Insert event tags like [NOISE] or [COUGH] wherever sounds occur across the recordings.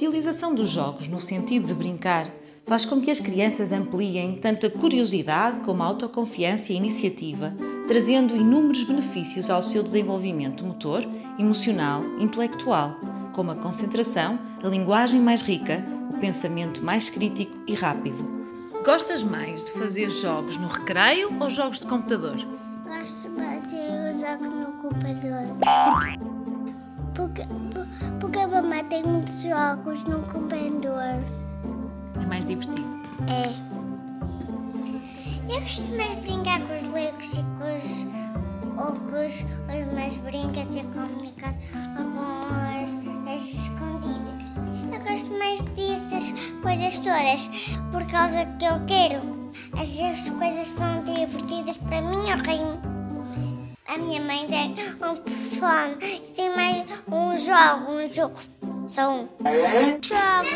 utilização dos jogos no sentido de brincar faz com que as crianças ampliem tanto a curiosidade como a autoconfiança e a iniciativa, trazendo inúmeros benefícios ao seu desenvolvimento motor, emocional, intelectual, como a concentração, a linguagem mais rica, o pensamento mais crítico e rápido. Gostas mais de fazer jogos no recreio ou jogos de computador? Gosto de fazer os jogos no computador. Porque, porque a mamãe tem muitos jogos no computador. É mais divertido. É. Eu gosto mais de brincar com os legos e com os, ou com os, os meus brincas e comunicar ou com as, as escondidas. Eu gosto mais dessas coisas todas por causa que eu quero. Essas coisas são divertidas para mim, ok? A minha mãe tem um telefone e tem mais um jogo, um jogo. Só um. Jogo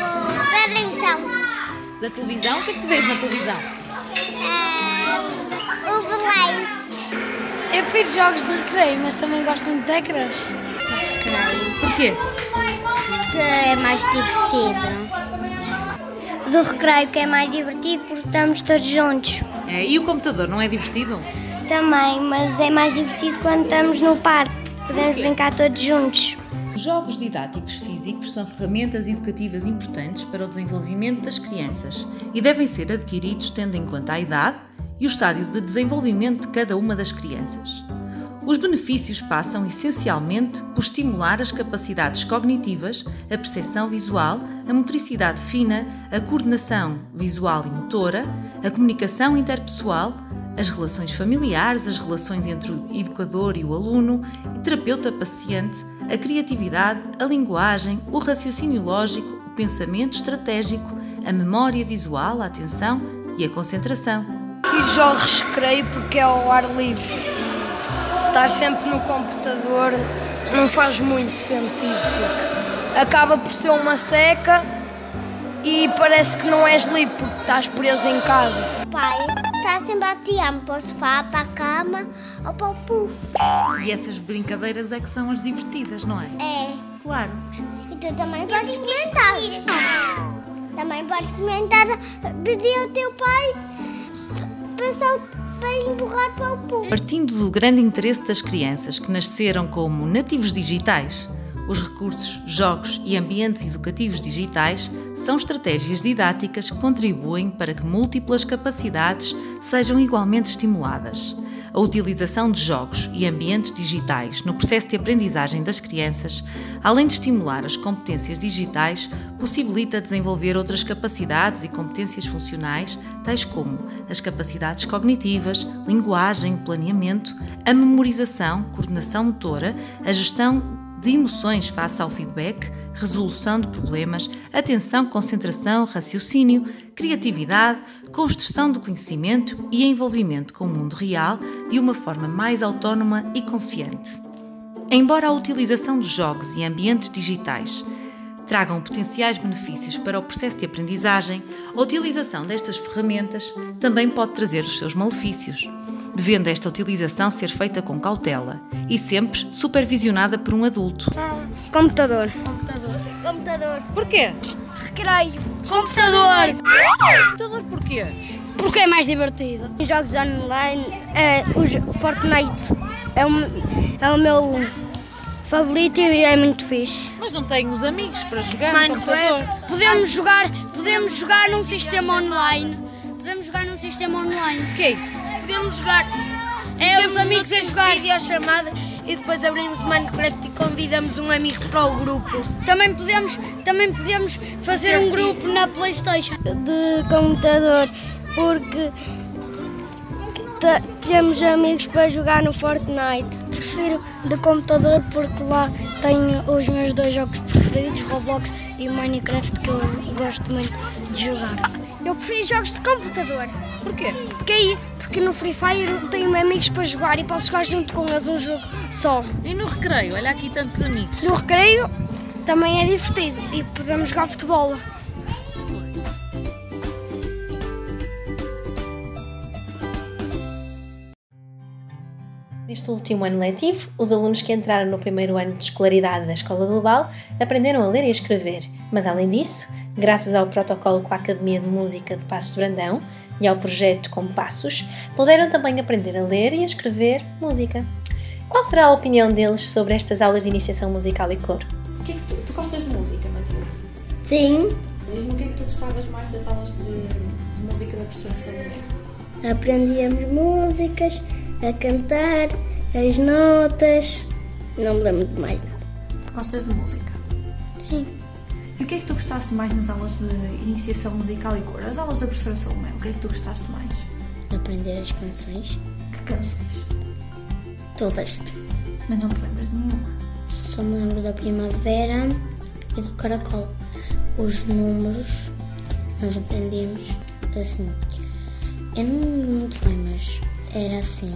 da televisão. Da televisão? O que é que tu vês na televisão? Ah, o Blaze. Eu prefiro jogos de recreio, mas também gosto muito de ecrãs. Porquê? Que é mais divertido. Do recreio que é mais divertido porque estamos todos juntos. É, e o computador não é divertido? Também, mas é mais divertido quando estamos no parque. Podemos brincar todos juntos. Os jogos didáticos físicos são ferramentas educativas importantes para o desenvolvimento das crianças e devem ser adquiridos tendo em conta a idade e o estádio de desenvolvimento de cada uma das crianças. Os benefícios passam essencialmente por estimular as capacidades cognitivas, a percepção visual, a motricidade fina, a coordenação visual e motora, a comunicação interpessoal, as relações familiares, as relações entre o educador e o aluno, o terapeuta-paciente, a criatividade, a linguagem, o raciocínio lógico, o pensamento estratégico, a memória visual, a atenção e a concentração. Prefiro jogos de recreio porque é ao ar livre. Estar sempre no computador não faz muito sentido, porque acaba por ser uma seca e parece que não és livre porque estás preso em casa. Pai está sempre a tirar-me para o sofá, para a cama ou para o puff. E essas brincadeiras é que são as divertidas, não é? É. Claro. E tu também podes experimentar. Também podes experimentar pedir ao teu pai para, só, para empurrar para o puff. Partindo do grande interesse das crianças que nasceram como nativos digitais, os recursos, jogos e ambientes educativos digitais são estratégias didáticas que contribuem para que múltiplas capacidades sejam igualmente estimuladas. A utilização de jogos e ambientes digitais no processo de aprendizagem das crianças, além de estimular as competências digitais, possibilita desenvolver outras capacidades e competências funcionais, tais como as capacidades cognitivas, linguagem, planeamento, a memorização, coordenação motora, a gestão de emoções face ao feedback, resolução de problemas, atenção, concentração, raciocínio, criatividade, construção do conhecimento e envolvimento com o mundo real de uma forma mais autónoma e confiante. Embora a utilização dos jogos e ambientes digitais tragam potenciais benefícios para o processo de aprendizagem, a utilização destas ferramentas também pode trazer os seus malefícios, devendo esta utilização ser feita com cautela e sempre supervisionada por um adulto. Computador. Computador. Porquê? Recreio. Computador. Computador porquê? Porque é mais divertido. Jogos online, é, o Fortnite é o, é o meu favorito e é muito fixe. Mas não tenho os amigos para jogar no computador. Minecraft. Podemos jogar, podemos jogar num sistema online. Podemos jogar num sistema online. O que é isso? Podemos jogar. É os amigos a jogar videochamada e depois abrimos o Minecraft e convidamos um amigo para o grupo. Também podemos, também podemos fazer um grupo na Playstation. De computador, porque temos amigos para jogar no Fortnite. Prefiro de computador porque lá tenho os meus dois jogos preferidos, Roblox e Minecraft, que eu gosto muito de jogar. Eu prefiro jogos de computador. Porquê? Porque aí, porque no Free Fire tenho amigos para jogar e posso jogar junto com eles um jogo só. E no recreio? Olha aqui tantos amigos. No recreio também é divertido e podemos jogar futebol. Neste último ano letivo, os alunos que entraram no primeiro ano de escolaridade da Escola Global aprenderam a ler e a escrever, mas além disso, graças ao protocolo com a Academia de Música de Passos de Brandão e ao projeto Compassos, puderam também aprender a ler e a escrever música. Qual será a opinião deles sobre estas aulas de iniciação musical e cor? O que é que tu, tu gostas de música, Matilde? Sim, Mesmo o que é que tu gostavas mais das aulas de, de música da professora Salomé? aprendíamos músicas, a cantar, as notas. Não me lembro de mais nada. Gostas de música? Sim. E o que é que tu gostaste mais nas aulas de iniciação musical e cor? As aulas da professora Salomé, o que é que tu gostaste mais? Aprender as canções. Que canções? Todas. Mas não te lembras de nenhuma. Só me lembro da primavera e do caracol. Os números nós aprendíamos assim. Eu não me lembro muito bem, mas era assim.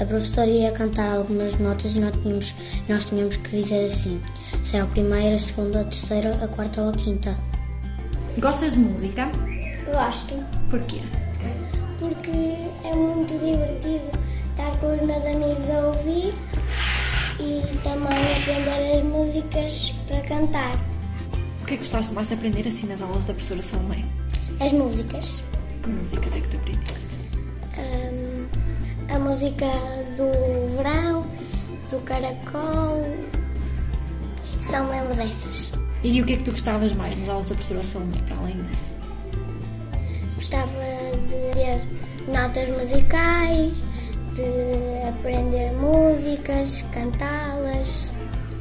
A professora ia cantar algumas notas e nós tínhamos, nós tínhamos que dizer assim. Se era a primeira, a segunda, a terceira, a quarta ou a quinta. Gostas de música? Gosto, Porquê? porque é muito divertido estar com os meus amigos a ouvir e também aprender as músicas para cantar. O que é que gostaste mais de aprender assim nas aulas da professora Salomé? As músicas. Que músicas é que tu aprendeste? A música do verão, do caracol. Só me lembro dessas. E o que é que tu gostavas mais nas aulas da professora Salomé, para além disso? Gostava de ter notas musicais, de aprender músicas, cantá-las.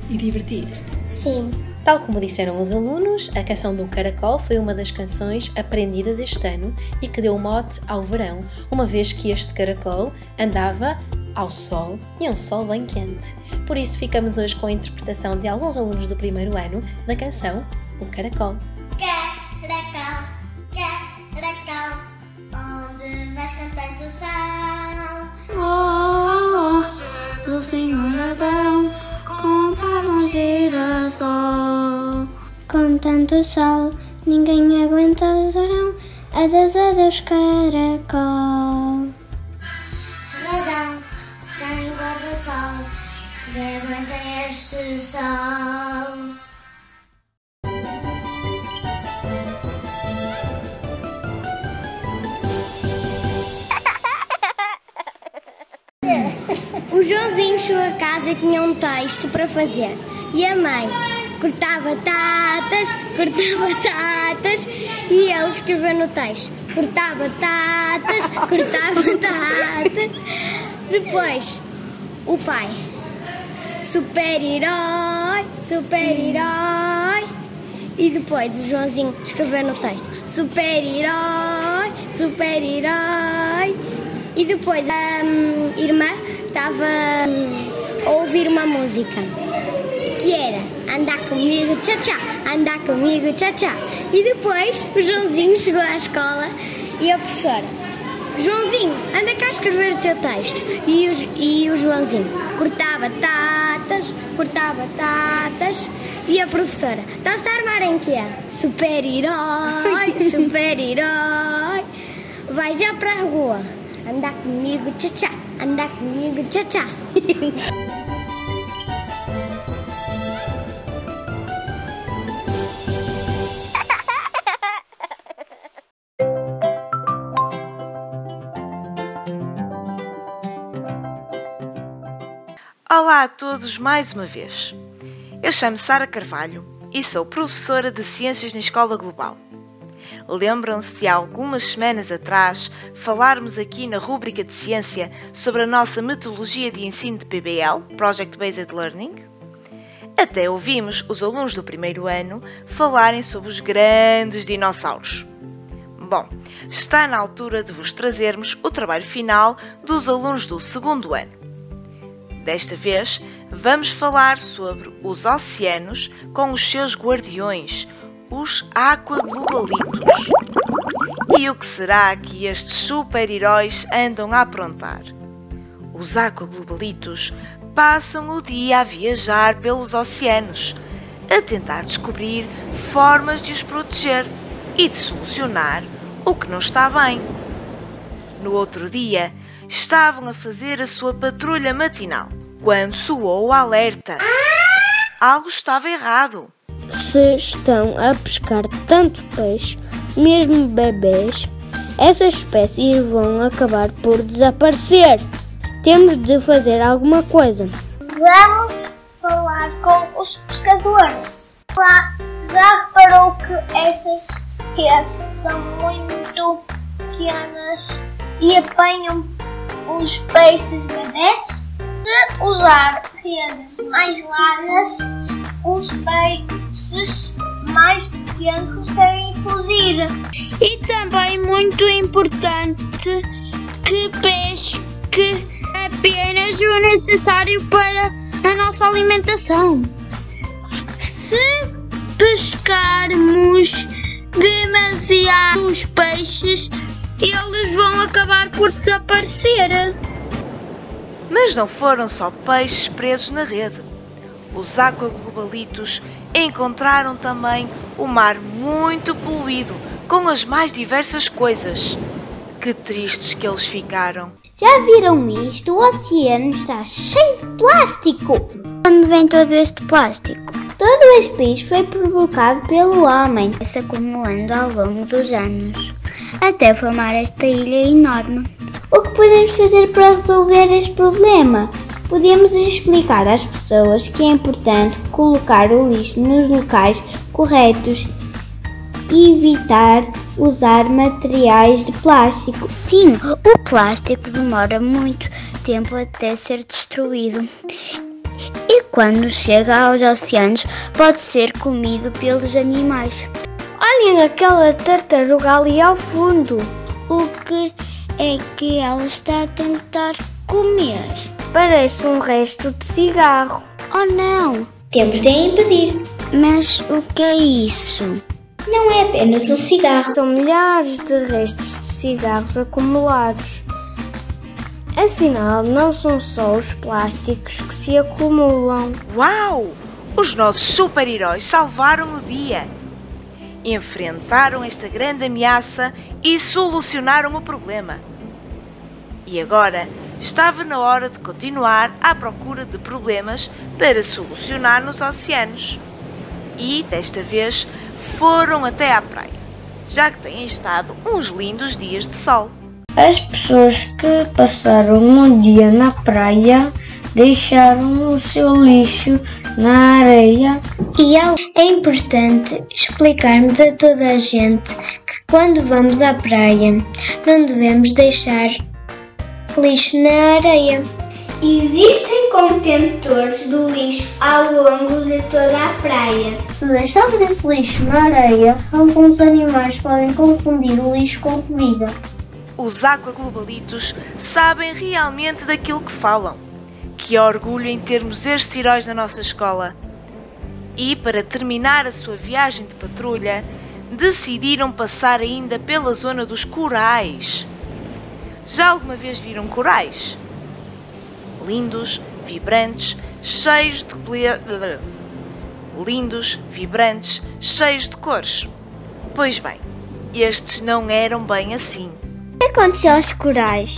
E divertias-te? Sim, Tal como disseram os alunos, a canção do Caracol foi uma das canções aprendidas este ano e que deu mote ao verão, uma vez que este caracol andava ao sol e é um sol bem quente. Por isso ficamos hoje com a interpretação de alguns alunos do primeiro ano da canção O Caracol. Caracol, caracol, onde vais cantar teu sal? Oh, oh, do Senhor Adão, um girassol. Com tanto sol, ninguém aguenta o verão. Adeus, adeus, caracol. Razão, sem guarda-sol, aguenta este sol. O Joãozinho chegou a casa e tinha um texto para fazer. E a mãe cortava batatas, cortava batatas e ele escreveu no texto. Cortava batatas, cortava [LAUGHS] batatas. Depois, o pai. Super-herói, super-herói. E depois o Joãozinho escreveu no texto: Super-herói, super-herói. E depois a hum, irmã estava hum, a ouvir uma música que era Andar comigo, tchá tchá, andar comigo, tchá tchá. E depois o Joãozinho chegou à escola e a professora: Joãozinho, anda cá escrever o teu texto. E o, e o Joãozinho cortava tatas, cortava tatas. E a professora: Estás a armar em quê? Super-herói, [LAUGHS] super-herói. Vai já para a rua. Andar comigo, tchá tchá. Andar comigo, tchá tchá. [LAUGHS] Olá a todos mais uma vez. Eu chamo Sara Carvalho e sou professora de Ciências na Escola Global. Lembram-se de algumas semanas atrás falarmos aqui na rúbrica de ciência sobre a nossa metodologia de ensino de PBL, Project Based Learning? Até ouvimos os alunos do primeiro ano falarem sobre os grandes dinossauros. Bom, está na altura de vos trazermos o trabalho final dos alunos do segundo ano. Desta vez, vamos falar sobre os oceanos com os seus guardiões, os aquaglobalitos. E o que será que estes super-heróis andam a aprontar? Os aquaglobalitos passam o dia a viajar pelos oceanos, a tentar descobrir formas de os proteger e de solucionar o que não está bem. No outro dia, estavam a fazer a sua patrulha matinal quando soou o alerta. Algo estava errado. Se estão a pescar tanto peixe, mesmo bebês, essas espécies vão acabar por desaparecer. Temos de fazer alguma coisa. Vamos falar com os pescadores. Já, já reparou que essas redes são muito pequenas e apanham os peixes bebês? Se usar redes mais largas, os peixes mais pequenos conseguem fugir. E também muito importante que pesque apenas o necessário para a nossa alimentação. Se pescarmos demasiados peixes, eles vão acabar por desaparecer. Mas não foram só peixes presos na rede. Os aquaglobalitos encontraram também o mar muito poluído com as mais diversas coisas. Que tristes que eles ficaram. Já viram isto? O oceano está cheio de plástico. Onde vem todo este plástico? Todo este lixo foi provocado pelo homem. Se acumulando ao longo dos anos, até formar esta ilha enorme. O que podemos fazer para resolver este problema? Podemos explicar às pessoas que é importante colocar o lixo nos locais corretos e evitar usar materiais de plástico. Sim, o plástico demora muito tempo até ser destruído. E quando chega aos oceanos, pode ser comido pelos animais. Olhem aquela tartaruga ali ao fundo. O que é que ela está a tentar comer? Parece um resto de cigarro. Oh não! Temos de a impedir. Mas o que é isso? Não é apenas um cigarro. São milhares de restos de cigarros acumulados. Afinal, não são só os plásticos que se acumulam. Uau! Os nossos super-heróis salvaram o dia. Enfrentaram esta grande ameaça e solucionaram o problema. E agora estava na hora de continuar à procura de problemas para solucionar nos oceanos. E, desta vez, foram até à praia, já que têm estado uns lindos dias de sol. As pessoas que passaram um dia na praia deixaram o seu lixo na areia. E é importante explicarmos a toda a gente que quando vamos à praia não devemos deixar lixo na areia. Existem contentores do lixo ao longo de toda a praia. Se deixarmos esse lixo na areia, alguns animais podem confundir o lixo com comida. Os aquaglobalitos sabem realmente daquilo que falam. Que orgulho em termos estes heróis na nossa escola. E, para terminar a sua viagem de patrulha, decidiram passar ainda pela zona dos corais. Já alguma vez viram corais? Lindos, vibrantes, cheios de lindos, vibrantes, cheios de cores. Pois bem, estes não eram bem assim. O que aconteceu aos corais?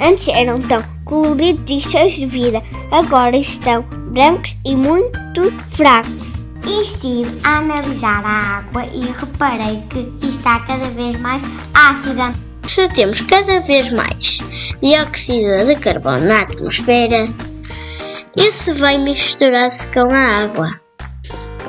Antes eram tão coloridos e cheios de vida, agora estão brancos e muito fracos. Estive a analisar a água e reparei que está cada vez mais ácida. Se temos cada vez mais dióxido de carbono na atmosfera, esse vai misturar-se com a água,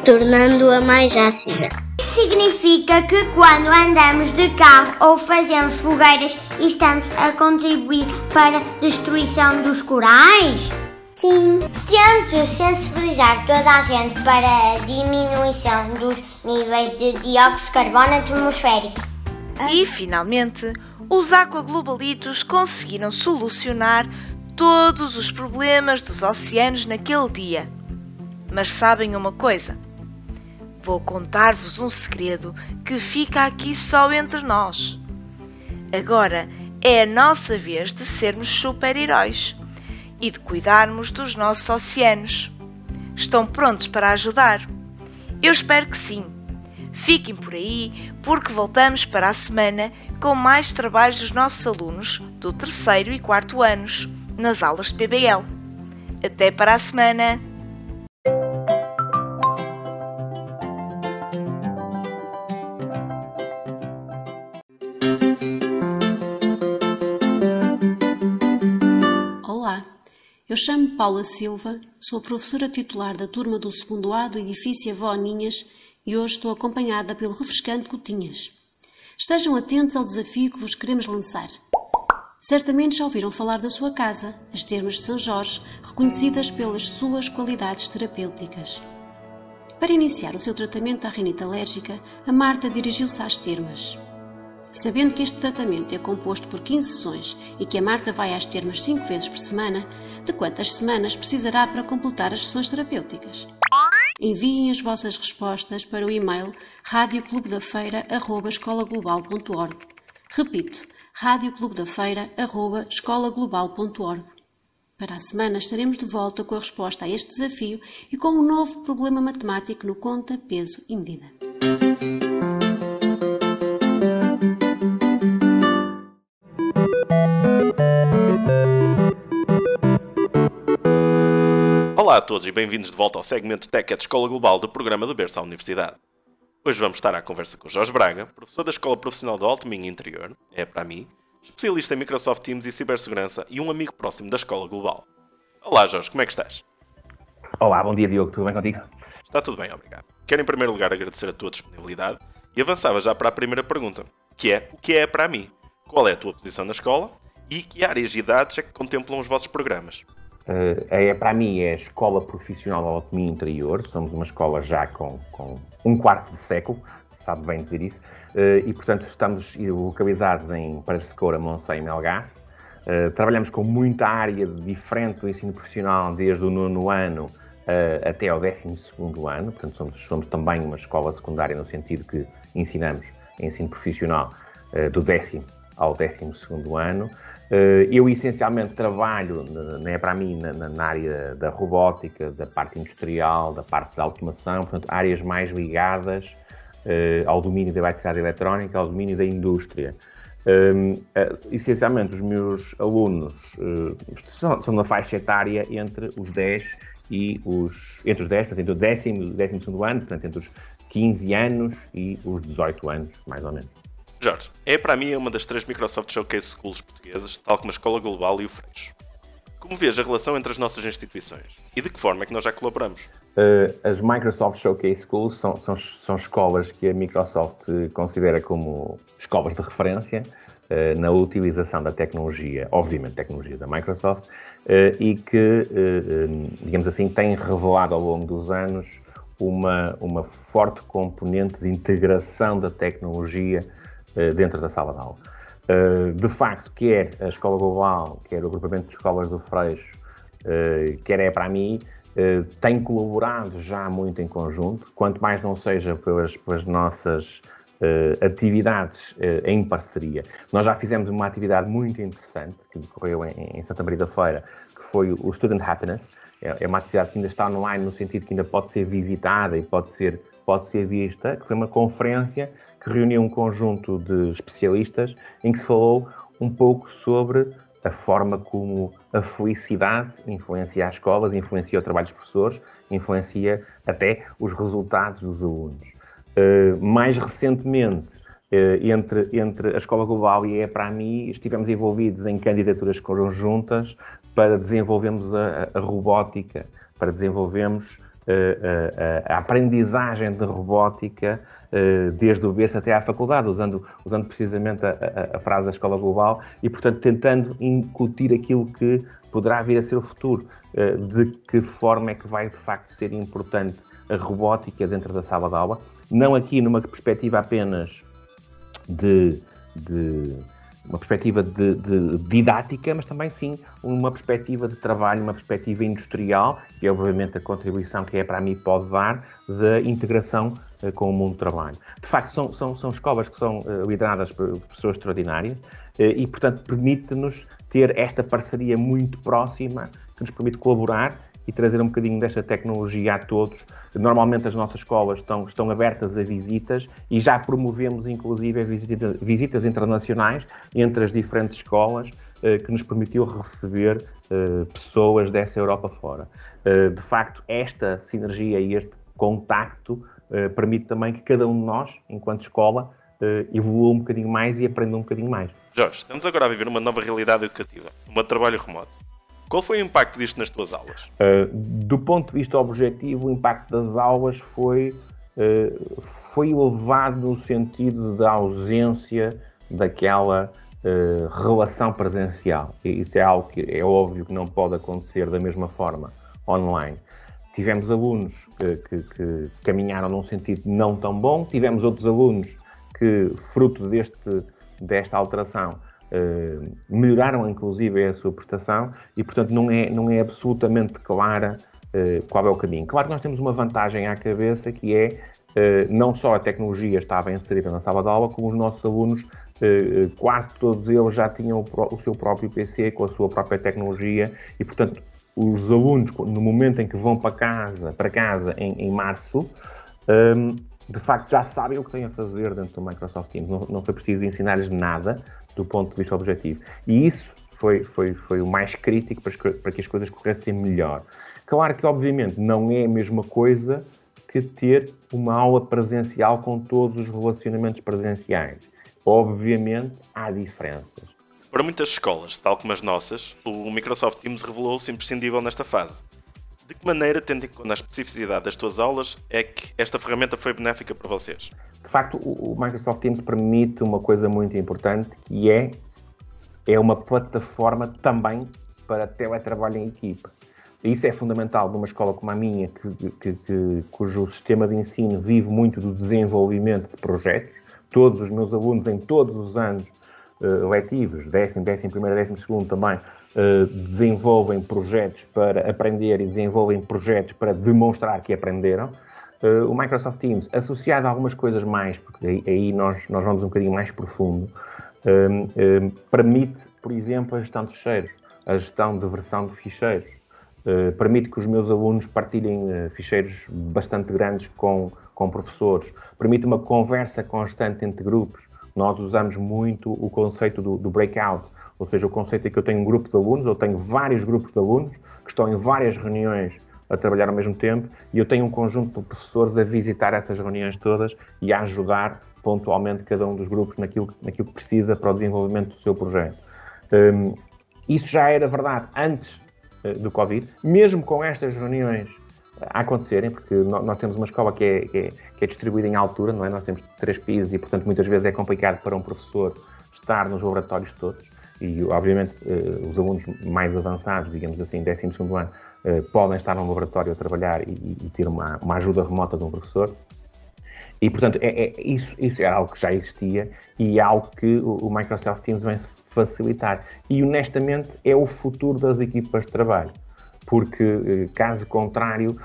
tornando-a mais ácida. Significa que quando andamos de carro ou fazemos fogueiras, estamos a contribuir para a destruição dos corais? Sim. Temos de sensibilizar toda a gente para a diminuição dos níveis de dióxido de carbono atmosférico. E, finalmente, os aquaglobalitos conseguiram solucionar todos os problemas dos oceanos naquele dia. Mas sabem uma coisa? Vou contar-vos um segredo que fica aqui só entre nós. Agora é a nossa vez de sermos super-heróis e de cuidarmos dos nossos oceanos. Estão prontos para ajudar? Eu espero que sim. Fiquem por aí, porque voltamos para a semana com mais trabalhos dos nossos alunos do terceiro e quarto anos, nas aulas de PBL. Até para a semana! Eu chamo Paula Silva, sou professora titular da turma do segundo A do edifício Avó Ninhas e hoje estou acompanhada pelo refrescante Cotinhas. Estejam atentos ao desafio que vos queremos lançar. Certamente já ouviram falar da sua casa, as Termas de São Jorge, reconhecidas pelas suas qualidades terapêuticas. Para iniciar o seu tratamento da rinite alérgica, a Marta dirigiu-se às termas. Sabendo que este tratamento é composto por 15 sessões e que a Marta vai às termas 5 vezes por semana, de quantas semanas precisará para completar as sessões terapêuticas? Enviem as vossas respostas para o e-mail radioclubedafeira.escolaglobal.org. Repito, radioclubedafeira.escolaglobal.org. Para a semana estaremos de volta com a resposta a este desafio e com um novo problema matemático no conta, peso e medida. Olá a todos e bem-vindos de volta ao segmento Tech at Escola Global do programa do Berço à Universidade. Hoje vamos estar à conversa com Jorge Braga, professor da Escola Profissional do Alto Minho Interior, é para mim, especialista em Microsoft Teams e cibersegurança e um amigo próximo da Escola Global. Olá Jorge, como é que estás? Olá, bom dia Diogo, tudo bem contigo? Está tudo bem, obrigado. Quero em primeiro lugar agradecer a tua disponibilidade e avançava já para a primeira pergunta, que é o que é para mim? Qual é a tua posição na escola e que áreas e idades é que contemplam os vossos programas? Uh, é, para mim é a Escola Profissional de Autonomia Interior, somos uma escola já com, com um quarto de século, sabe bem dizer isso, uh, e portanto estamos localizados em Paredes de Coura, e Melgaço. Uh, trabalhamos com muita área diferente do ensino profissional, desde o nono ano até ao décimo segundo ano, portanto somos, somos também uma escola secundária no sentido que ensinamos ensino profissional do décimo ao décimo segundo ano. Eh, eu essencialmente trabalho, né, para mim, na, na, área da robótica, da parte industrial, da parte da automação, portanto, áreas mais ligadas uh, ao domínio da eletricidade eletrónica, ao domínio da indústria. Um, uh, essencialmente, os meus alunos uh, são, são na faixa etária entre os 10 e os. entre os 10, portanto, entre o décimo e o décimo segundo ano, portanto, entre os 15 anos e os 18 anos, mais ou menos. Jorge, é para mim uma das três Microsoft Showcase Schools portuguesas, tal como a Escola Global e o Freixo. Como vês a relação entre as nossas instituições e de que forma é que nós já colaboramos? Uh, as Microsoft Showcase Schools são, são, são, escolas que a Microsoft considera como escolas de referência uh, na utilização da tecnologia, obviamente tecnologia da Microsoft, uh, e que, digamos assim, têm revelado ao longo dos anos uma, uma forte componente de integração da tecnologia dentro da sala de aula. Eh, de facto, quer a Escola Global, quer o agrupamento de escolas do Freixo, eh, quer é para mim, tem colaborado já muito em conjunto, quanto mais não seja pelas, pelas nossas atividades em parceria. Nós já fizemos uma atividade muito interessante que decorreu em, Santa Maria da Feira, que foi o Student Happiness. É, é uma atividade que ainda está online no sentido que ainda pode ser visitada e pode ser, pode ser vista, que foi uma conferência que reuniu um conjunto de especialistas em que se falou um pouco sobre a forma como a felicidade influencia as escolas, influencia o trabalho dos professores, influencia até os resultados dos alunos. Uh, mais recentemente, uh, entre, entre a Escola Global e a EPRAMI, estivemos envolvidos em candidaturas conjuntas para desenvolvermos a, a robótica, para desenvolvermos a aprendizagem de robótica eh, desde o berço até à faculdade, usando, usando precisamente a, a, a, frase da escola global e, portanto, tentando incutir aquilo que poderá vir a ser o futuro. Eh, de que forma é que vai, de facto, ser importante a robótica dentro da sala de aula, não aqui numa perspectiva apenas de, de uma perspectiva de, de, didática, mas também sim uma perspectiva de trabalho, uma perspectiva industrial, que é obviamente a contribuição que é para mim pode dar da integração uh, com o mundo do trabalho. De facto, são, são, são escolas que são uh, lideradas por pessoas extraordinárias uh, e, portanto, permite-nos ter esta parceria muito próxima que nos permite colaborar e trazer um bocadinho desta tecnologia a todos. Normalmente as nossas escolas estão, estão abertas a visitas e já promovemos inclusive visitas, visitas internacionais entre as diferentes escolas eh, que nos permitiu receber eh, pessoas dessa Europa fora. Eh, de facto, esta sinergia e este contacto permite também que cada um de nós, enquanto escola, evolua um bocadinho mais e aprenda um bocadinho mais. Jorge, estamos agora a viver uma nova realidade educativa, um trabalho remoto. Qual foi o impacto disto nas tuas aulas? Uh, do ponto de vista objetivo, o impacto das aulas foi, uh, foi elevado no sentido da ausência daquela uh, relação presencial. Isso é algo que é óbvio que não pode acontecer da mesma forma online. Tivemos alunos que, que caminharam num sentido não tão bom, tivemos outros alunos que, fruto deste, desta alteração, Uh, melhoraram inclusive a sua prestação e, portanto, não é, não é absolutamente clara uh, qual é o caminho. Claro que nós temos uma vantagem à cabeça que é uh, não só a tecnologia estava inserida na sala de aula, como os nossos alunos, quase todos eles já tinham o, o, seu próprio PC com a sua própria tecnologia e, portanto, os alunos, no momento em que vão para casa, para casa em, em março, um, de facto já sabem o que têm a fazer dentro do Microsoft Teams. Não, não foi preciso ensinar-lhes nada, do ponto de vista objetivo. E isso foi, foi, foi o mais crítico para, para que as coisas corressem melhor. Claro que, obviamente, não é a mesma coisa que ter uma aula presencial com todos os relacionamentos presenciais. Obviamente, há diferenças. Para muitas escolas, tal como as nossas, o Microsoft Teams revelou-se imprescindível nesta fase. De que maneira, tendo em conta a especificidade das tuas aulas, é que esta ferramenta foi benéfica para vocês? De facto, o Microsoft Teams permite uma coisa muito importante, que é, é uma plataforma também para teletrabalho em equipa. Isso é fundamental numa escola como a minha, que, que, que, cujo sistema de ensino vive muito do desenvolvimento de projetos. Todos os meus alunos, em todos os anos uh, letivos, décimo, décimo primeiro, décimo segundo também, uh, desenvolvem projetos para aprender e desenvolvem projetos para demonstrar que aprenderam. Uh, o Microsoft Teams, associado a algumas coisas mais, porque aí, aí nós, nós vamos um bocadinho mais profundo, permite, por exemplo, a gestão de ficheiros, a gestão de versão de ficheiros. Uh, permite que os meus alunos partilhem ficheiros bastante grandes com, com professores, permite uma conversa constante entre grupos. Nós usamos muito o conceito do, do breakout, ou seja, o conceito é que eu tenho um grupo de alunos, eu tenho vários grupos de alunos que estão em várias reuniões a trabalhar ao mesmo tempo e eu tenho um conjunto de professores a visitar essas reuniões todas e a ajudar pontualmente cada um dos grupos naquilo, naquilo que precisa para o desenvolvimento do seu projeto. Um, isso já era verdade antes uh, do Covid, mesmo com estas reuniões a acontecerem, porque nós temos uma escola que é, que é, que é distribuída em altura, não é? Nós temos três pisos e, portanto, muitas vezes é complicado para um professor estar nos laboratórios todos e obviamente eh, os alunos mais avançados, digamos assim, 12 ano, eh, podem estar num laboratório a trabalhar e, e ter uma, uma, ajuda remota de um professor. E, portanto, é, é, isso, isso é algo que já existia e é algo que o, o Microsoft Teams vem facilitar. E, honestamente, é o futuro das equipas de trabalho porque, eh, caso contrário,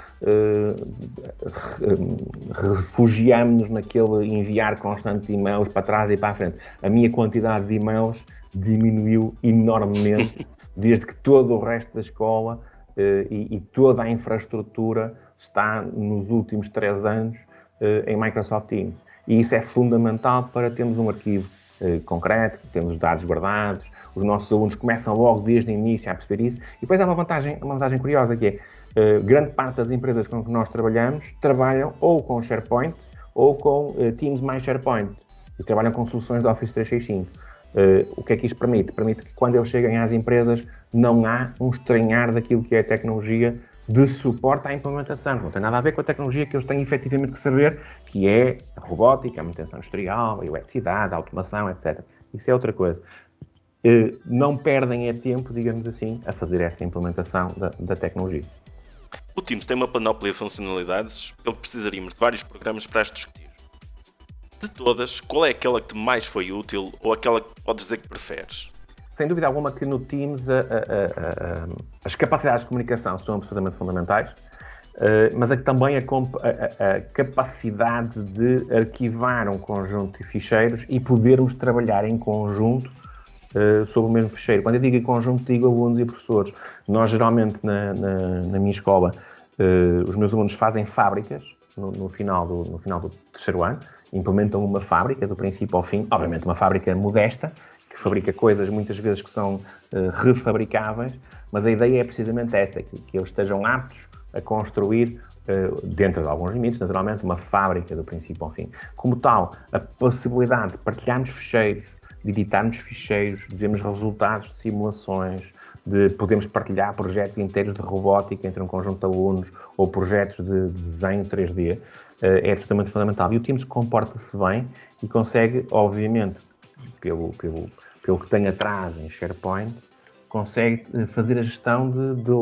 refugiamos-nos naquele enviar constante e-mails para trás e para a frente. A minha quantidade de e-mails diminuiu enormemente [LAUGHS] desde que todo o resto da escola uh, e, e, toda a infraestrutura está nos últimos três anos uh, em Microsoft Teams. E isso é fundamental para termos um arquivo uh, concreto, temos os dados guardados, os nossos alunos começam logo desde o início a perceber isso. E depois há uma vantagem, uma vantagem curiosa que é, grande parte das empresas com que nós trabalhamos trabalham ou com SharePoint ou com Teams mais SharePoint e trabalham com soluções de Office 365. Uh, o que é que isto permite? Permite que quando eles cheguem às empresas não há um estranhar daquilo que é a tecnologia de suporte à implementação. Não tem nada a ver com a tecnologia que eles têm efetivamente que saber, que é a robótica, a manutenção industrial, a eletricidade, a automação, etc. Isso é outra coisa. Uh, não perdem é tempo, digamos assim, a fazer essa implementação da, da tecnologia. O Teams tem uma panóplia de funcionalidades que precisaríamos de vários programas para as discutir. De todas, qual é aquela que mais foi útil ou aquela que podes dizer que preferes? Sem dúvida alguma que no Teams a, a, a, as capacidades de comunicação são absolutamente fundamentais, uh, mas é também a, capacidade de arquivar um conjunto de ficheiros e podermos trabalhar em conjunto uh, sobre o mesmo fecheiro. Quando eu digo em conjunto, digo alunos e professores. Nós, geralmente, na, na, na minha escola, uh, os meus alunos fazem fábricas no, no, final do, no final do terceiro ano, implementam uma fábrica do princípio ao fim, obviamente uma fábrica modesta, que fabrica coisas muitas vezes que são uh, refabricáveis, mas a ideia é precisamente essa, que, que eles estejam aptos a construir, uh, dentro de alguns limites, naturalmente, uma fábrica do princípio ao fim. Como tal, a possibilidade de partilharmos ficheiros, de editarmos ficheiros, de vermos resultados de simulações, de podermos partilhar projetos inteiros de robótica entre um conjunto de alunos ou projetos de desenho 3D, eh, é absolutamente fundamental. E o Teams comporta-se bem e consegue, obviamente, pelo, pelo, pelo que tem atrás em SharePoint, consegue eh, fazer a gestão de, de,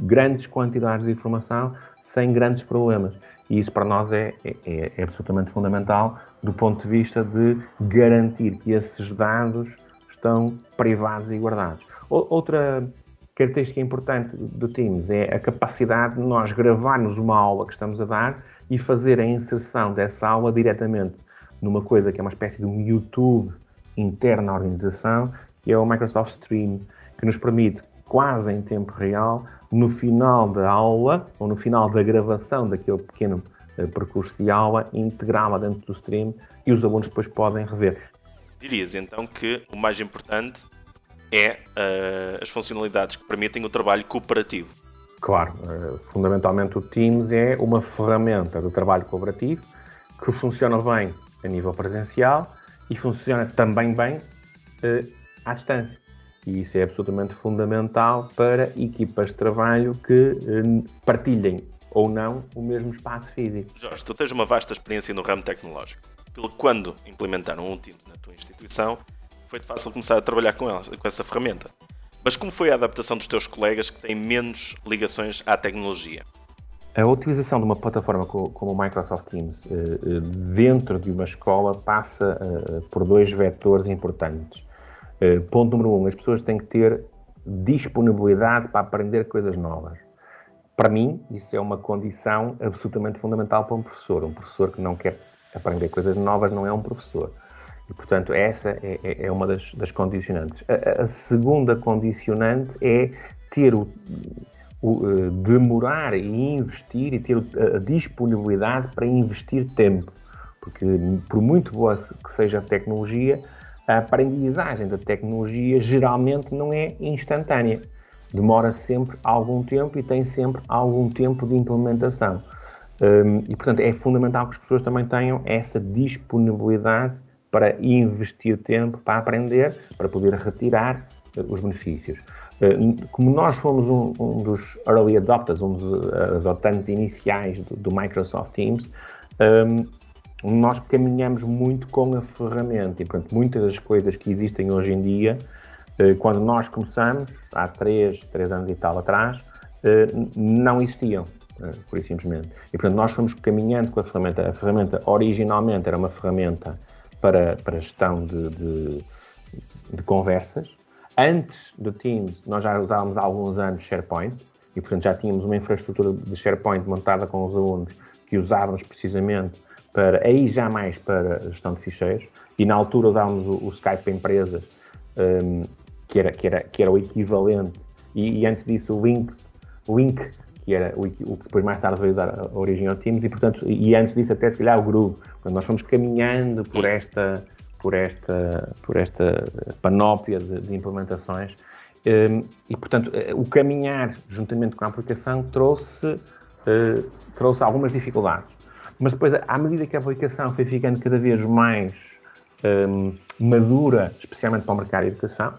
grandes quantidades de informação sem grandes problemas. E isso para nós é, é, é, absolutamente fundamental do ponto de vista de garantir que esses dados estão privados e guardados. Outra característica importante do Teams é a capacidade de nós gravarmos uma aula que estamos a dar e fazer a inserção dessa aula diretamente numa coisa que é uma espécie de um YouTube interno à organização, que é o Microsoft Stream, que nos permite, quase em tempo real, no final da aula ou no final da gravação daquele pequeno uh, percurso de aula, integrá-la dentro do stream e os alunos depois podem rever. Dirias então que o mais importante é uh, as funcionalidades que permitem o trabalho cooperativo. Claro, uh, fundamentalmente o Teams é uma ferramenta do trabalho cooperativo que funciona bem a nível presencial e funciona também bem uh, à distância. E isso é absolutamente fundamental para equipas de trabalho que partilhem ou não o mesmo espaço físico. Jorge, tu tens uma vasta experiência no ramo tecnológico. Pelo quando implementaram um Teams na tua instituição, foi fácil começar a trabalhar com, ela, com essa ferramenta. Mas como foi a adaptação dos teus colegas que têm menos ligações à tecnologia? A utilização de uma plataforma como o Microsoft Teams eh, eh, dentro de uma escola passa eh, por dois vetores importantes. Ponto número um, as pessoas têm que ter disponibilidade para aprender coisas novas. Para mim, isso é uma condição absolutamente fundamental para um professor. Um professor que não quer aprender coisas novas não é um professor. E, portanto, essa é, é, é uma das, das condicionantes. A, a, segunda condicionante é ter o, o uh, demorar e investir e ter a, a disponibilidade para investir tempo. Porque, por muito boa que seja a tecnologia, a aprendizagem da tecnologia geralmente não é instantânea. Demora sempre algum tempo e tem sempre algum tempo de implementação. Um, e, portanto, é fundamental que as pessoas também tenham essa disponibilidade para investir tempo para aprender, para poder retirar uh, os benefícios. Uh, como nós fomos um, um, dos early adopters, um dos uh, adotantes iniciais do, do Microsoft Teams, um, nós caminhamos muito com a ferramenta e, portanto, muitas das coisas que existem hoje em dia, quando nós começamos, há 3, 3 anos e tal atrás, não existiam, por simplesmente. E, portanto, nós fomos caminhando com a ferramenta. A ferramenta originalmente era uma ferramenta para, para gestão de, de, de conversas. Antes do Teams, nós já usávamos há alguns anos SharePoint e, portanto, já tínhamos uma infraestrutura de SharePoint montada com os alunos que usávamos precisamente para, aí já mais para gestão de ficheiros. E na altura usávamos o, o Skype para empresas, um, que, era, que, era, que era o equivalente, e, e antes disso o Link, Link que era o, o, que depois mais tarde veio dar a origem ao Teams, e portanto, e antes disso até se calhar o Groove. Portanto, nós fomos caminhando por esta, por esta, por esta panóplia de, de implementações um, e portanto eh, o caminhar juntamente com a aplicação trouxe, uh, trouxe algumas dificuldades. Mas depois, à medida que a aplicação foi ficando cada vez mais um, madura, especialmente para o mercado de educação,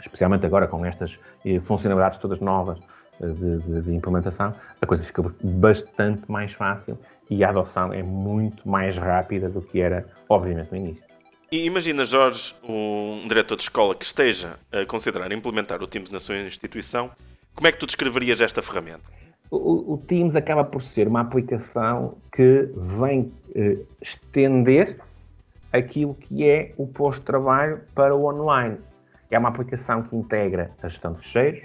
especialmente agora com estas eh, funcionalidades todas novas de, de, de, implementação, a coisa fica bastante mais fácil e a adoção é muito mais rápida do que era, obviamente, no início. E imagina, Jorge, um diretor de escola que esteja a considerar implementar o Teams na sua instituição, como é que tu descreverias esta ferramenta? O, o Teams acaba por ser uma aplicação que vem eh, estender aquilo que é o posto de trabalho para o online. É uma aplicação que integra a gestão de fecheiros,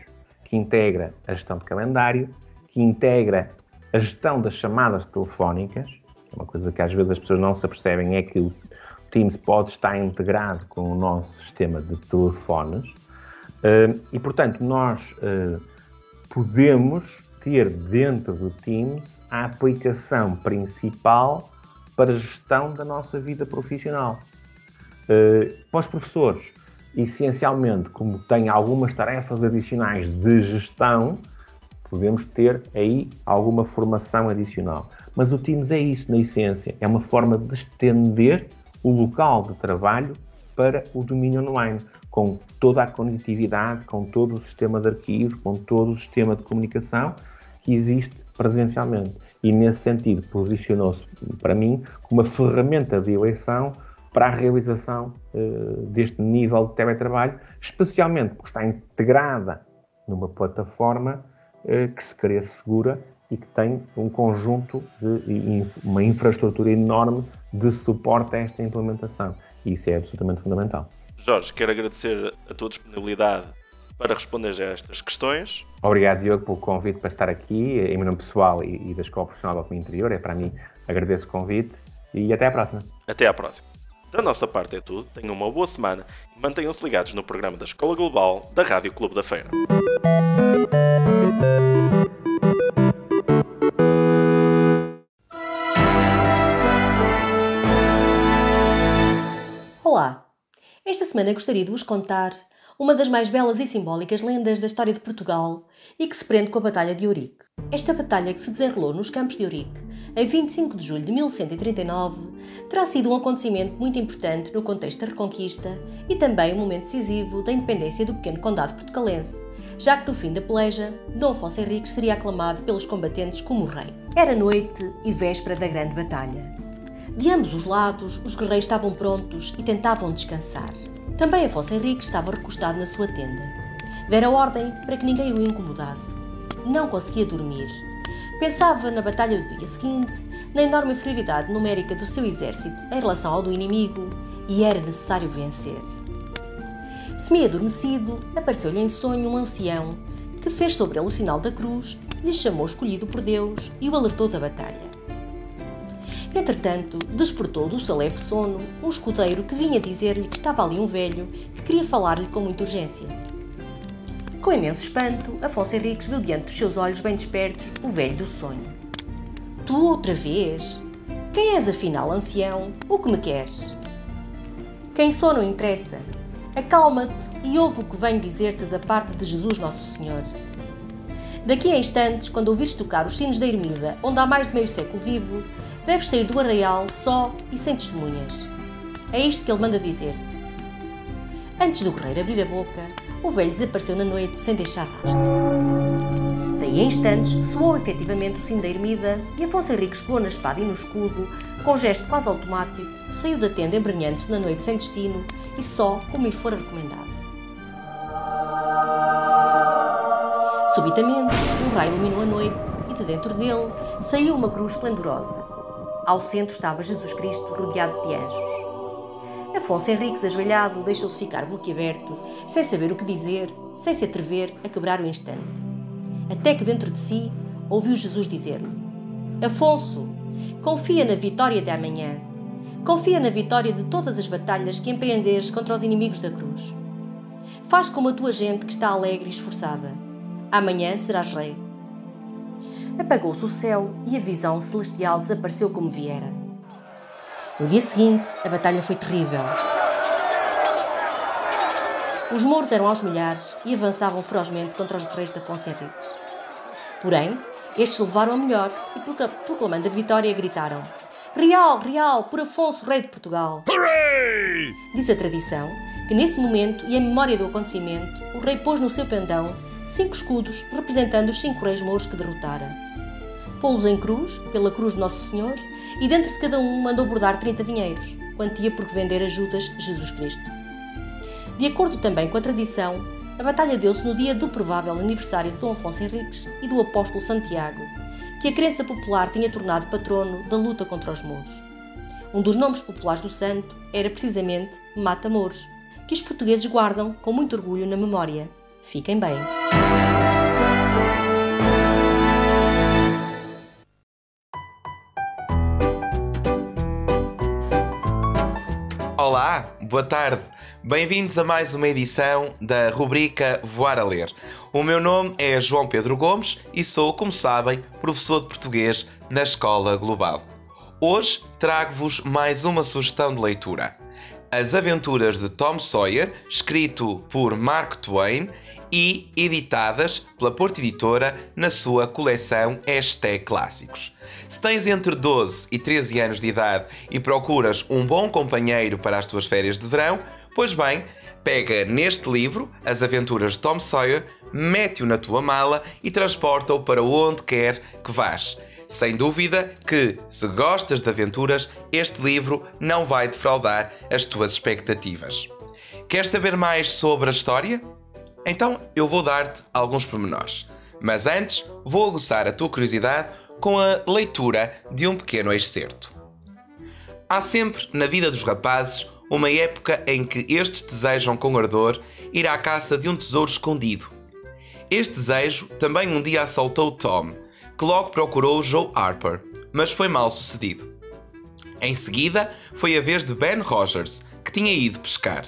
que integra a gestão de calendário, que integra a gestão das chamadas telefónicas, que é uma coisa que às vezes as pessoas não se apercebem, é que o Teams pode estar integrado com o nosso sistema de telefones uh, e, portanto, nós uh, podemos ter dentro do Teams a aplicação principal para a gestão da nossa vida profissional. Uh, para os professores, essencialmente, como têm algumas tarefas adicionais de gestão, podemos ter aí alguma formação adicional. Mas o Teams é isso, na essência, é uma forma de estender o local de trabalho para o domínio online, com toda a conectividade, com todo o sistema de arquivos, com todo o sistema de comunicação que existe presencialmente. E nesse sentido posicionou-se para mim como uma ferramenta de eleição para a realização uh, deste nível de teletrabalho, especialmente porque está integrada numa plataforma uh, que se crê segura e que tem um conjunto de uma infraestrutura enorme de suporte a esta implementação. E isso é absolutamente fundamental. Jorge, quero agradecer a tua disponibilidade para responder a estas questões. Obrigado, Diogo, pelo convite para estar aqui, em meu nome pessoal e, e da Escola Profissional do Interior. É para mim, agradeço o convite e até à próxima. Até à próxima. Da nossa parte é tudo, tenham uma boa semana e mantenham-se ligados no programa da Escola Global da Rádio Clube da Feira. Olá! Esta semana gostaria de vos contar uma das mais belas e simbólicas lendas da história de Portugal e que se prende com a Batalha de Ourique. Esta batalha que se desenrolou nos campos de Ourique em 25 de julho de 1139 terá sido um acontecimento muito importante no contexto da Reconquista e também um momento decisivo da independência do pequeno condado portucalense, já que no fim da peleja, Dom Afonso Henriques seria aclamado pelos combatentes como rei. Era noite e véspera da grande batalha. De ambos os lados, os guerreiros estavam prontos e tentavam descansar. Também Afonso Henrique estava recostado na sua tenda. Dera ordem para que ninguém o incomodasse. Não conseguia dormir. Pensava na batalha do dia seguinte, na enorme inferioridade numérica do seu exército em relação ao do inimigo, e era necessário vencer. Semi-adormecido, apareceu-lhe em sonho um ancião que fez sobre ele o sinal da cruz, lhe chamou escolhido por Deus e o alertou da batalha. Entretanto, despertou do seu leve sono um escudeiro que vinha dizer-lhe que estava ali um velho que queria falar-lhe com muita urgência. Com imenso espanto, Afonso Henriques viu diante dos seus olhos bem despertos o velho do sonho. Tu outra vez? Quem és afinal, ancião? O que me queres? Quem sou não interessa. Acalma-te e ouve o que venho dizer-te da parte de Jesus Nosso Senhor. Daqui a instantes, quando ouvires tocar os sinos da ermida, onde há mais de meio século vivo, deves sair do arraial só e sem testemunhas. É isto que ele manda dizer-te. Antes do guerreiro abrir a boca, o velho desapareceu na noite sem deixar rastro. Daí a instantes soou efetivamente o sino da ermida e Afonso Henriques pegou na espada e no escudo, com um gesto quase automático, saiu da tenda embrenhando-se na noite sem destino e só como lhe fora recomendado. Subitamente, um raio iluminou a noite e de dentro dele saiu uma cruz esplendorosa. Ao centro estava Jesus Cristo rodeado de anjos. Afonso Henriques, ajoelhado, deixou-se ficar boquiaberto, sem saber o que dizer, sem se atrever a quebrar o instante. Até que dentro de si ouviu Jesus dizer-lhe: Afonso, confia na vitória de amanhã. Confia na vitória de todas as batalhas que empreenderes contra os inimigos da cruz. Faz como a tua gente que está alegre e esforçada. Amanhã serás rei. Apagou-se o céu e a visão celestial desapareceu como viera. No dia seguinte, a batalha foi terrível. Os mouros eram aos milhares e avançavam ferozmente contra os guerreiros de Afonso Henriques. Porém, estes levaram a melhor e, proclamando a vitória, gritaram: Real, Real, por Afonso, rei de Portugal! Hooray! Diz a tradição que, nesse momento e em memória do acontecimento, o rei pôs no seu pendão cinco escudos representando os cinco reis mouros que derrotara pô-los em cruz, pela cruz de Nosso Senhor, e dentro de cada um mandou bordar 30 dinheiros, quantia por vender a Judas Jesus Cristo. De acordo também com a tradição, a batalha deu-se no dia do provável aniversário de Dom Afonso Henriques e do apóstolo Santiago, que a crença popular tinha tornado patrono da luta contra os mouros. Um dos nomes populares do santo era precisamente Mata Mouros, que os portugueses guardam com muito orgulho na memória. Fiquem bem! Olá, boa tarde. Bem-vindos a mais uma edição da rubrica Voar a Ler. O meu nome é João Pedro Gomes e sou, como sabem, professor de português na Escola Global. Hoje trago-vos mais uma sugestão de leitura. As Aventuras de Tom Sawyer, escrito por Mark Twain e editadas pela Porta Editora na sua coleção Hashtag Clássicos. Se tens entre 12 e 13 anos de idade e procuras um bom companheiro para as tuas férias de verão, pois bem, pega neste livro, As Aventuras de Tom Sawyer, mete-o na tua mala e transporta-o para onde quer que vás. Sem dúvida que, se gostas de aventuras, este livro não vai defraudar as tuas expectativas. Queres saber mais sobre a história? Então eu vou dar-te alguns pormenores. Mas antes, vou aguçar a tua curiosidade com a leitura de um pequeno excerto. Há sempre na vida dos rapazes uma época em que estes desejam com ardor ir à caça de um tesouro escondido. Este desejo também um dia assaltou Tom, que logo procurou Joe Harper, mas foi mal sucedido. Em seguida, foi a vez de Ben Rogers, que tinha ido pescar.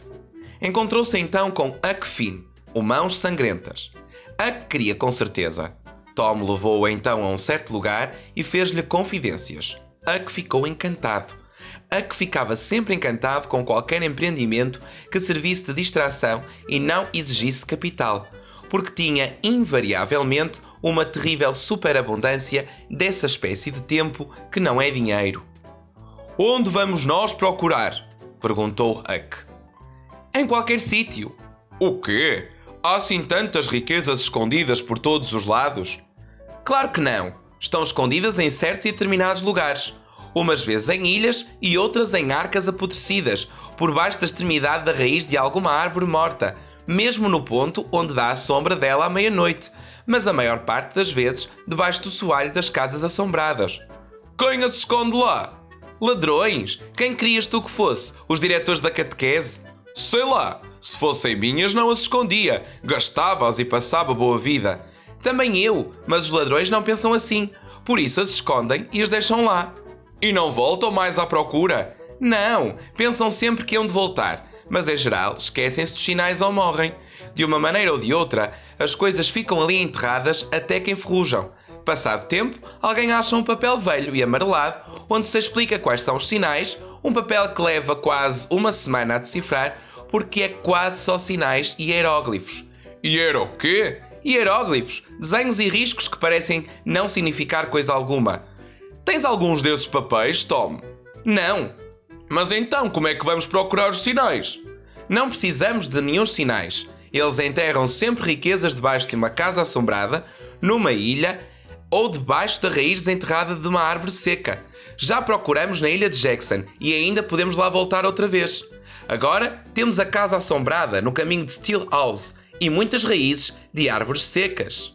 Encontrou-se então com Huck Finn, o Mãos Sangrentas. Huck queria com certeza. Tom levou-o então a um certo lugar e fez-lhe confidências. Huck ficou encantado. Huck ficava sempre encantado com qualquer empreendimento que servisse de distração e não exigisse capital, porque tinha invariavelmente uma terrível superabundância dessa espécie de tempo que não é dinheiro. Onde vamos nós procurar? perguntou Huck. Em qualquer sítio. O quê? Há assim tantas riquezas escondidas por todos os lados? Claro que não. Estão escondidas em certos e determinados lugares. Umas vezes em ilhas e outras em arcas apodrecidas, por baixo da extremidade da raiz de alguma árvore morta, mesmo no ponto onde dá a sombra dela à meia-noite, mas a maior parte das vezes debaixo do soalho das casas assombradas. Quem as esconde lá? Ladrões? Quem querias tu que fosse? Os diretores da catequese? Sei lá, se fossem minhas não as escondia, gastava-as e passava boa vida. Também eu, mas os ladrões não pensam assim, por isso as escondem e as deixam lá. E não voltam mais à procura? Não, pensam sempre que hão de voltar, mas em geral esquecem-se dos sinais ou morrem. De uma maneira ou de outra, as coisas ficam ali enterradas até que enferrujam. Passado tempo, alguém acha um papel velho e amarelado onde se explica quais são os sinais, um papel que leva quase uma semana a decifrar porque é quase só sinais e hieróglifos. E era o quê? Hieróglifos, desenhos e riscos que parecem não significar coisa alguma. Tens alguns desses papéis, Tom? Não. Mas então, como é que vamos procurar os sinais? Não precisamos de nenhum sinais. Eles enterram sempre riquezas debaixo de uma casa assombrada, numa ilha ou debaixo da raiz enterrada de uma árvore seca. Já procuramos na ilha de Jackson e ainda podemos lá voltar outra vez. Agora temos a casa assombrada no caminho de Steel House e muitas raízes de árvores secas.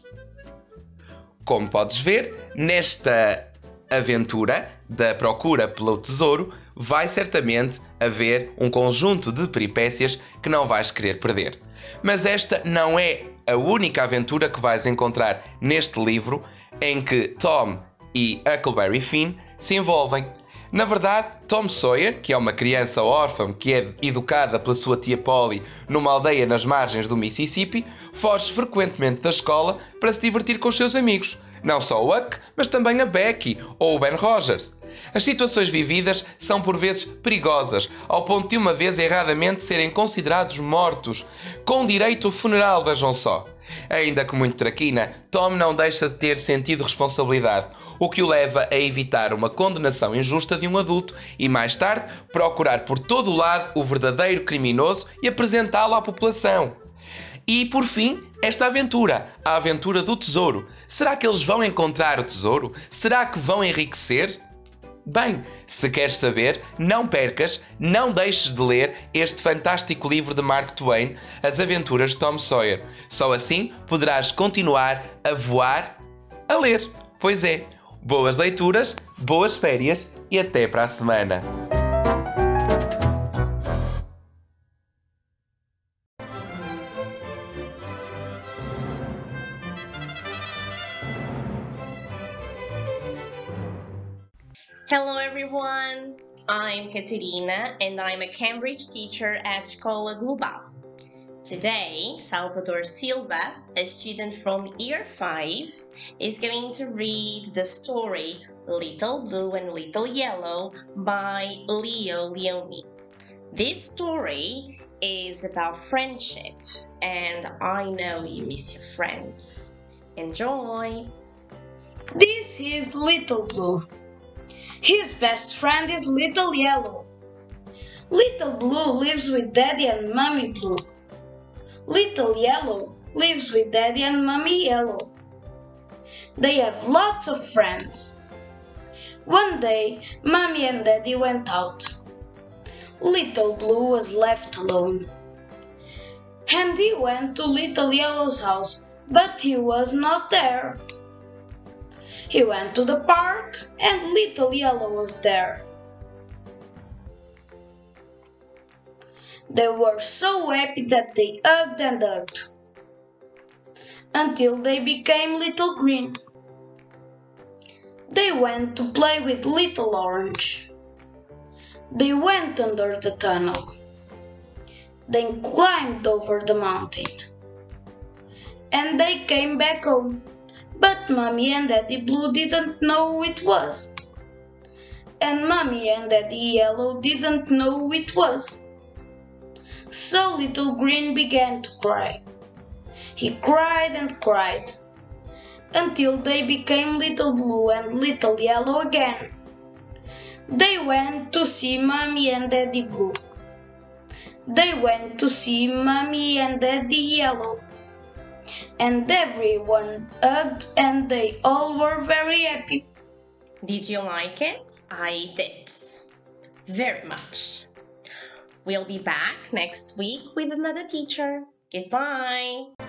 Como podes ver, nesta aventura da procura pelo tesouro, vai certamente haver um conjunto de peripécias que não vais querer perder. Mas esta não é a única aventura que vais encontrar neste livro em que Tom e Huckleberry Finn se envolvem. Na verdade, Tom Sawyer, que é uma criança órfã que é educada pela sua tia Polly numa aldeia nas margens do Mississippi, foge frequentemente da escola para se divertir com os seus amigos. Não só o Huck, mas também a Becky ou o Ben Rogers. As situações vividas são por vezes perigosas, ao ponto de uma vez erradamente serem considerados mortos, com direito ao funeral, vejam só. Ainda que muito traquina, Tom não deixa de ter sentido de responsabilidade, o que o leva a evitar uma condenação injusta de um adulto e, mais tarde, procurar por todo o lado o verdadeiro criminoso e apresentá-lo à população. E, por fim, esta aventura, a aventura do tesouro. Será que eles vão encontrar o tesouro? Será que vão enriquecer? Bem, se queres saber, não percas, não deixes de ler este fantástico livro de Mark Twain, As Aventuras de Tom Sawyer. Só assim poderás continuar a voar a ler. Pois é, boas leituras, boas férias e até para a semana. Hello everyone! I'm Caterina and I'm a Cambridge teacher at Escola Global. Today, Salvador Silva, a student from Year 5, is going to read the story Little Blue and Little Yellow by Leo Leone. This story is about friendship, and I know you miss your friends. Enjoy! This is Little Blue. His best friend is Little Yellow. Little Blue lives with Daddy and Mommy Blue. Little Yellow lives with Daddy and Mommy Yellow. They have lots of friends. One day, Mommy and Daddy went out. Little Blue was left alone. And he went to Little Yellow's house, but he was not there. He went to the park and Little Yellow was there. They were so happy that they hugged and hugged until they became Little Green. They went to play with Little Orange. They went under the tunnel, then climbed over the mountain, and they came back home. But Mommy and Daddy Blue didn't know who it was. And Mommy and Daddy Yellow didn't know who it was. So Little Green began to cry. He cried and cried until they became Little Blue and Little Yellow again. They went to see Mommy and Daddy Blue. They went to see Mommy and Daddy Yellow and everyone hugged and they all were very happy. Did you like it? I did. Very much. We'll be back next week with another teacher. Goodbye.